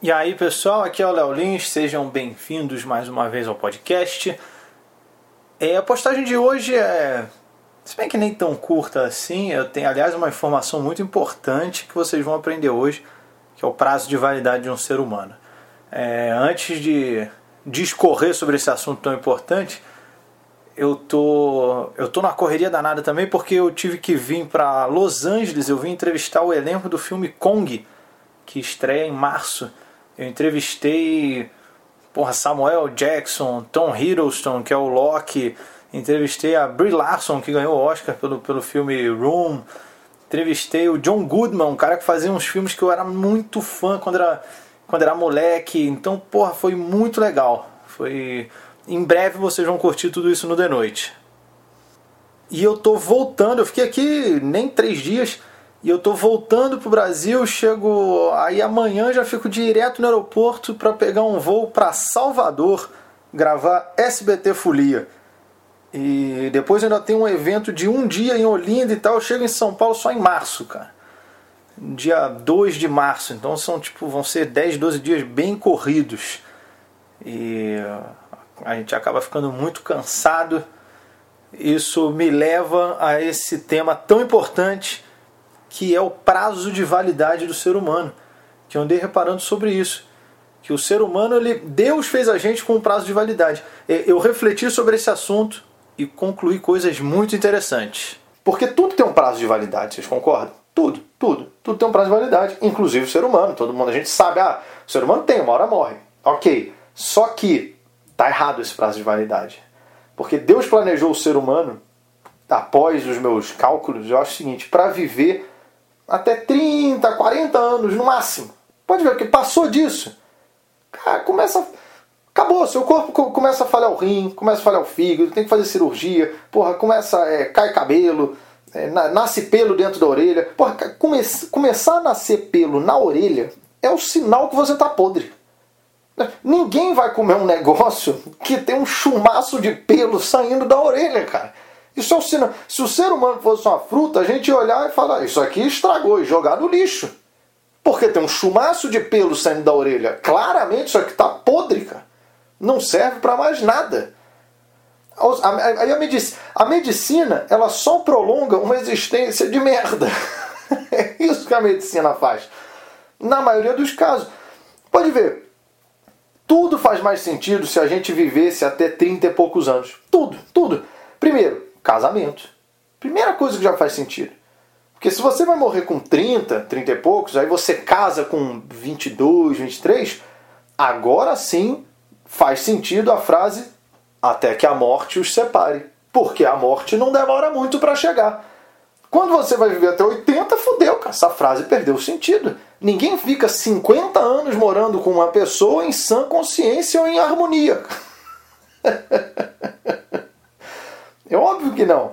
E aí pessoal, aqui é o Léo Lins, sejam bem-vindos mais uma vez ao podcast. É, a postagem de hoje é, se bem que nem tão curta assim, eu tenho aliás uma informação muito importante que vocês vão aprender hoje, que é o prazo de validade de um ser humano. É, antes de discorrer sobre esse assunto tão importante, eu tô eu tô na correria danada também porque eu tive que vir para Los Angeles, eu vim entrevistar o elenco do filme Kong, que estreia em março. Eu entrevistei porra, Samuel Jackson, Tom Hiddleston, que é o Loki. Entrevistei a Brie Larson, que ganhou o Oscar pelo, pelo filme Room. Entrevistei o John Goodman, um cara que fazia uns filmes que eu era muito fã quando era, quando era moleque. Então, porra, foi muito legal. Foi... Em breve vocês vão curtir tudo isso no The Noite. E eu tô voltando, eu fiquei aqui nem três dias e eu tô voltando pro Brasil, chego aí amanhã já fico direto no aeroporto para pegar um voo para Salvador, gravar SBT Folia. E depois ainda tem um evento de um dia em Olinda e tal, eu chego em São Paulo só em março, cara. Dia 2 de março, então são tipo, vão ser 10, 12 dias bem corridos. E a gente acaba ficando muito cansado. Isso me leva a esse tema tão importante que é o prazo de validade do ser humano. Que eu andei reparando sobre isso. Que o ser humano, ele, Deus fez a gente com um prazo de validade. Eu refleti sobre esse assunto e concluí coisas muito interessantes. Porque tudo tem um prazo de validade, vocês concordam? Tudo, tudo. Tudo tem um prazo de validade, inclusive o ser humano. Todo mundo, a gente sabe, ah, o ser humano tem, uma hora morre. Ok. Só que tá errado esse prazo de validade. Porque Deus planejou o ser humano, após os meus cálculos, eu acho o seguinte, para viver até 30, 40 anos no máximo. Pode ver que passou disso. Cara, começa. Acabou, seu corpo começa a falhar o rim, começa a falhar o fígado, tem que fazer cirurgia, porra, começa. É, cai cabelo, é, nasce pelo dentro da orelha. Porra, come, começar a nascer pelo na orelha é o sinal que você tá podre. Ninguém vai comer um negócio que tem um chumaço de pelo saindo da orelha, cara. Isso é o sinal. Se o ser humano fosse uma fruta, a gente ia olhar e falar: Isso aqui estragou e jogar no lixo. Porque tem um chumaço de pelo saindo da orelha. Claramente isso aqui está podre, cara. Não serve para mais nada. Aí a, medicina, a medicina, ela só prolonga uma existência de merda. É isso que a medicina faz. Na maioria dos casos. Pode ver. Tudo faz mais sentido se a gente vivesse até 30 e poucos anos. Tudo, tudo. Primeiro, Casamento. Primeira coisa que já faz sentido. Porque se você vai morrer com 30, 30 e poucos, aí você casa com 22, 23, agora sim faz sentido a frase até que a morte os separe. Porque a morte não demora muito para chegar. Quando você vai viver até 80, fudeu, cara. Essa frase perdeu o sentido. Ninguém fica 50 anos morando com uma pessoa em sã consciência ou em harmonia. É óbvio que não.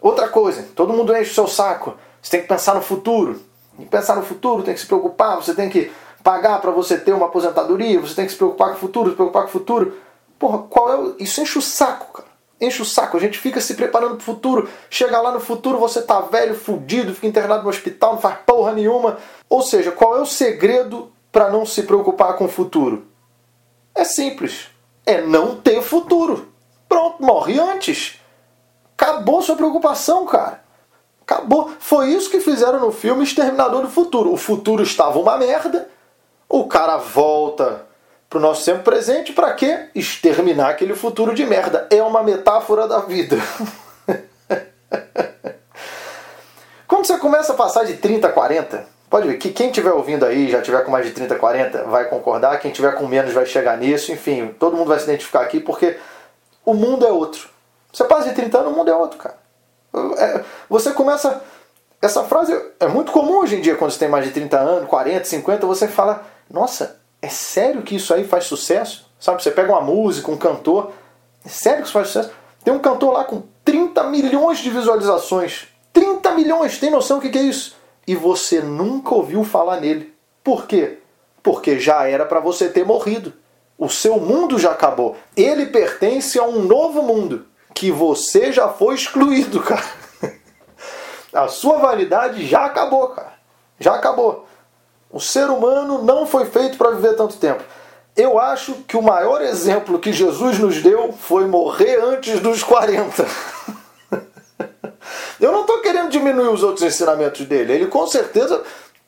Outra coisa, todo mundo enche o seu saco. Você tem que pensar no futuro. E pensar no futuro, tem que se preocupar, você tem que pagar para você ter uma aposentadoria, você tem que se preocupar com o futuro, se preocupar com o futuro. Porra, qual é o... Isso enche o saco, cara. Enche o saco. A gente fica se preparando pro futuro. Chega lá no futuro, você tá velho, fudido, fica internado no hospital, não faz porra nenhuma. Ou seja, qual é o segredo para não se preocupar com o futuro? É simples. É não ter futuro. Pronto, morre antes. Acabou sua preocupação, cara. Acabou. Foi isso que fizeram no filme Exterminador do Futuro. O futuro estava uma merda. O cara volta pro nosso tempo presente para quê? Exterminar aquele futuro de merda. É uma metáfora da vida. Quando você começa a passar de 30 a 40, pode ver que quem estiver ouvindo aí, já tiver com mais de 30, 40, vai concordar, quem tiver com menos vai chegar nisso, enfim, todo mundo vai se identificar aqui porque o mundo é outro. Você passa de 30 anos, o mundo é outro, cara. É, você começa. Essa frase é muito comum hoje em dia, quando você tem mais de 30 anos, 40, 50, você fala: Nossa, é sério que isso aí faz sucesso? Sabe, você pega uma música, um cantor, é sério que isso faz sucesso? Tem um cantor lá com 30 milhões de visualizações. 30 milhões, tem noção do que é isso? E você nunca ouviu falar nele. Por quê? Porque já era para você ter morrido. O seu mundo já acabou. Ele pertence a um novo mundo que você já foi excluído, cara. A sua validade já acabou, cara. Já acabou. O ser humano não foi feito para viver tanto tempo. Eu acho que o maior exemplo que Jesus nos deu foi morrer antes dos 40. Eu não estou querendo diminuir os outros ensinamentos dele. Ele com certeza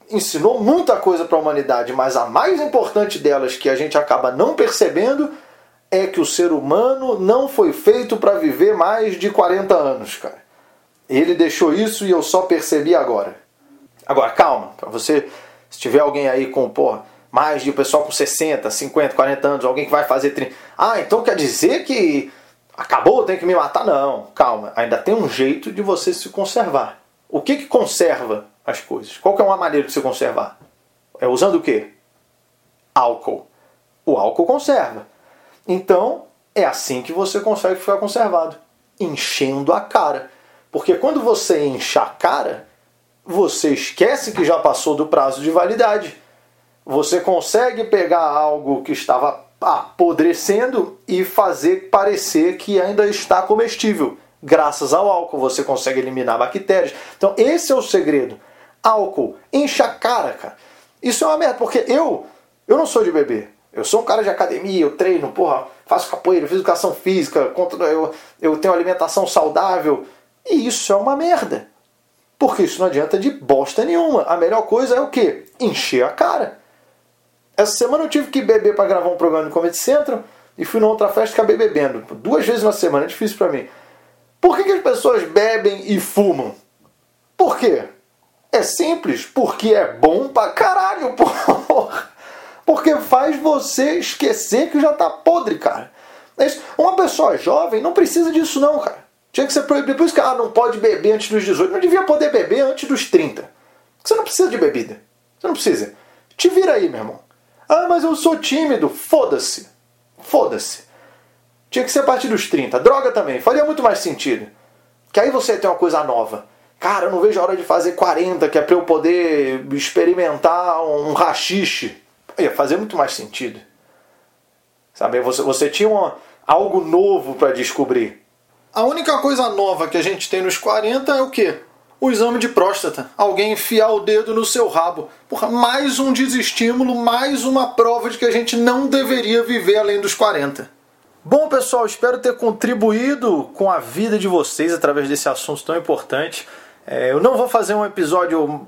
ensinou muita coisa para a humanidade, mas a mais importante delas que a gente acaba não percebendo é que o ser humano não foi feito para viver mais de 40 anos, cara. Ele deixou isso e eu só percebi agora. Agora, calma, para você, se tiver alguém aí com, mais de pessoal com 60, 50, 40 anos, alguém que vai fazer 30. Ah, então quer dizer que acabou, tem que me matar? Não, calma, ainda tem um jeito de você se conservar. O que que conserva as coisas? Qual que é uma maneira de se conservar? É usando o quê? Álcool. O álcool conserva. Então, é assim que você consegue ficar conservado, enchendo a cara. Porque quando você enche a cara, você esquece que já passou do prazo de validade. Você consegue pegar algo que estava apodrecendo e fazer parecer que ainda está comestível. Graças ao álcool você consegue eliminar bactérias. Então esse é o segredo. Álcool, enche a cara, cara. Isso é uma merda, porque eu, eu não sou de beber. Eu sou um cara de academia, eu treino, porra, faço capoeira, fiz educação física, eu, eu tenho alimentação saudável. E isso é uma merda. Porque isso não adianta de bosta nenhuma. A melhor coisa é o quê? Encher a cara. Essa semana eu tive que beber para gravar um programa no Comedy Central e fui numa outra festa e acabei bebendo. Duas vezes na semana, é difícil para mim. Por que, que as pessoas bebem e fumam? Por quê? É simples, porque é bom pra caralho, porra. Porque faz você esquecer que já tá podre, cara. Uma pessoa jovem não precisa disso não, cara. Tinha que ser proibido. Por isso que ah, não pode beber antes dos 18. Não devia poder beber antes dos 30. Você não precisa de bebida. Você não precisa. Te vira aí, meu irmão. Ah, mas eu sou tímido. Foda-se. Foda-se. Tinha que ser a partir dos 30. Droga também. Faria muito mais sentido. Que aí você tem uma coisa nova. Cara, eu não vejo a hora de fazer 40, que é pra eu poder experimentar um rachixe. Ia fazer muito mais sentido. Sabe? Você, você tinha uma, algo novo para descobrir. A única coisa nova que a gente tem nos 40 é o quê? O exame de próstata. Alguém enfiar o dedo no seu rabo. Porra, mais um desestímulo, mais uma prova de que a gente não deveria viver além dos 40. Bom, pessoal, espero ter contribuído com a vida de vocês através desse assunto tão importante. É, eu não vou fazer um episódio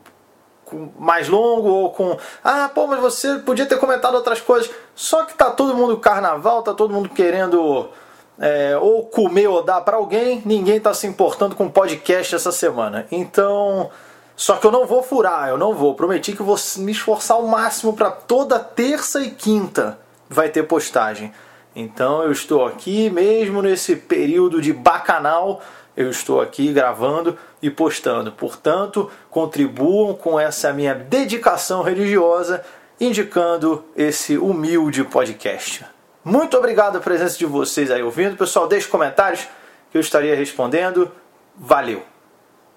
mais longo ou com ah pô mas você podia ter comentado outras coisas só que tá todo mundo carnaval tá todo mundo querendo é, ou comer ou dar para alguém, ninguém está se importando com podcast essa semana. Então, só que eu não vou furar, eu não vou. Prometi que vou me esforçar ao máximo para toda terça e quinta vai ter postagem. Então eu estou aqui mesmo nesse período de bacanal, eu estou aqui gravando e postando. Portanto, contribuam com essa minha dedicação religiosa, indicando esse humilde podcast. Muito obrigado a presença de vocês aí ouvindo. Pessoal, deixe comentários que eu estaria respondendo. Valeu!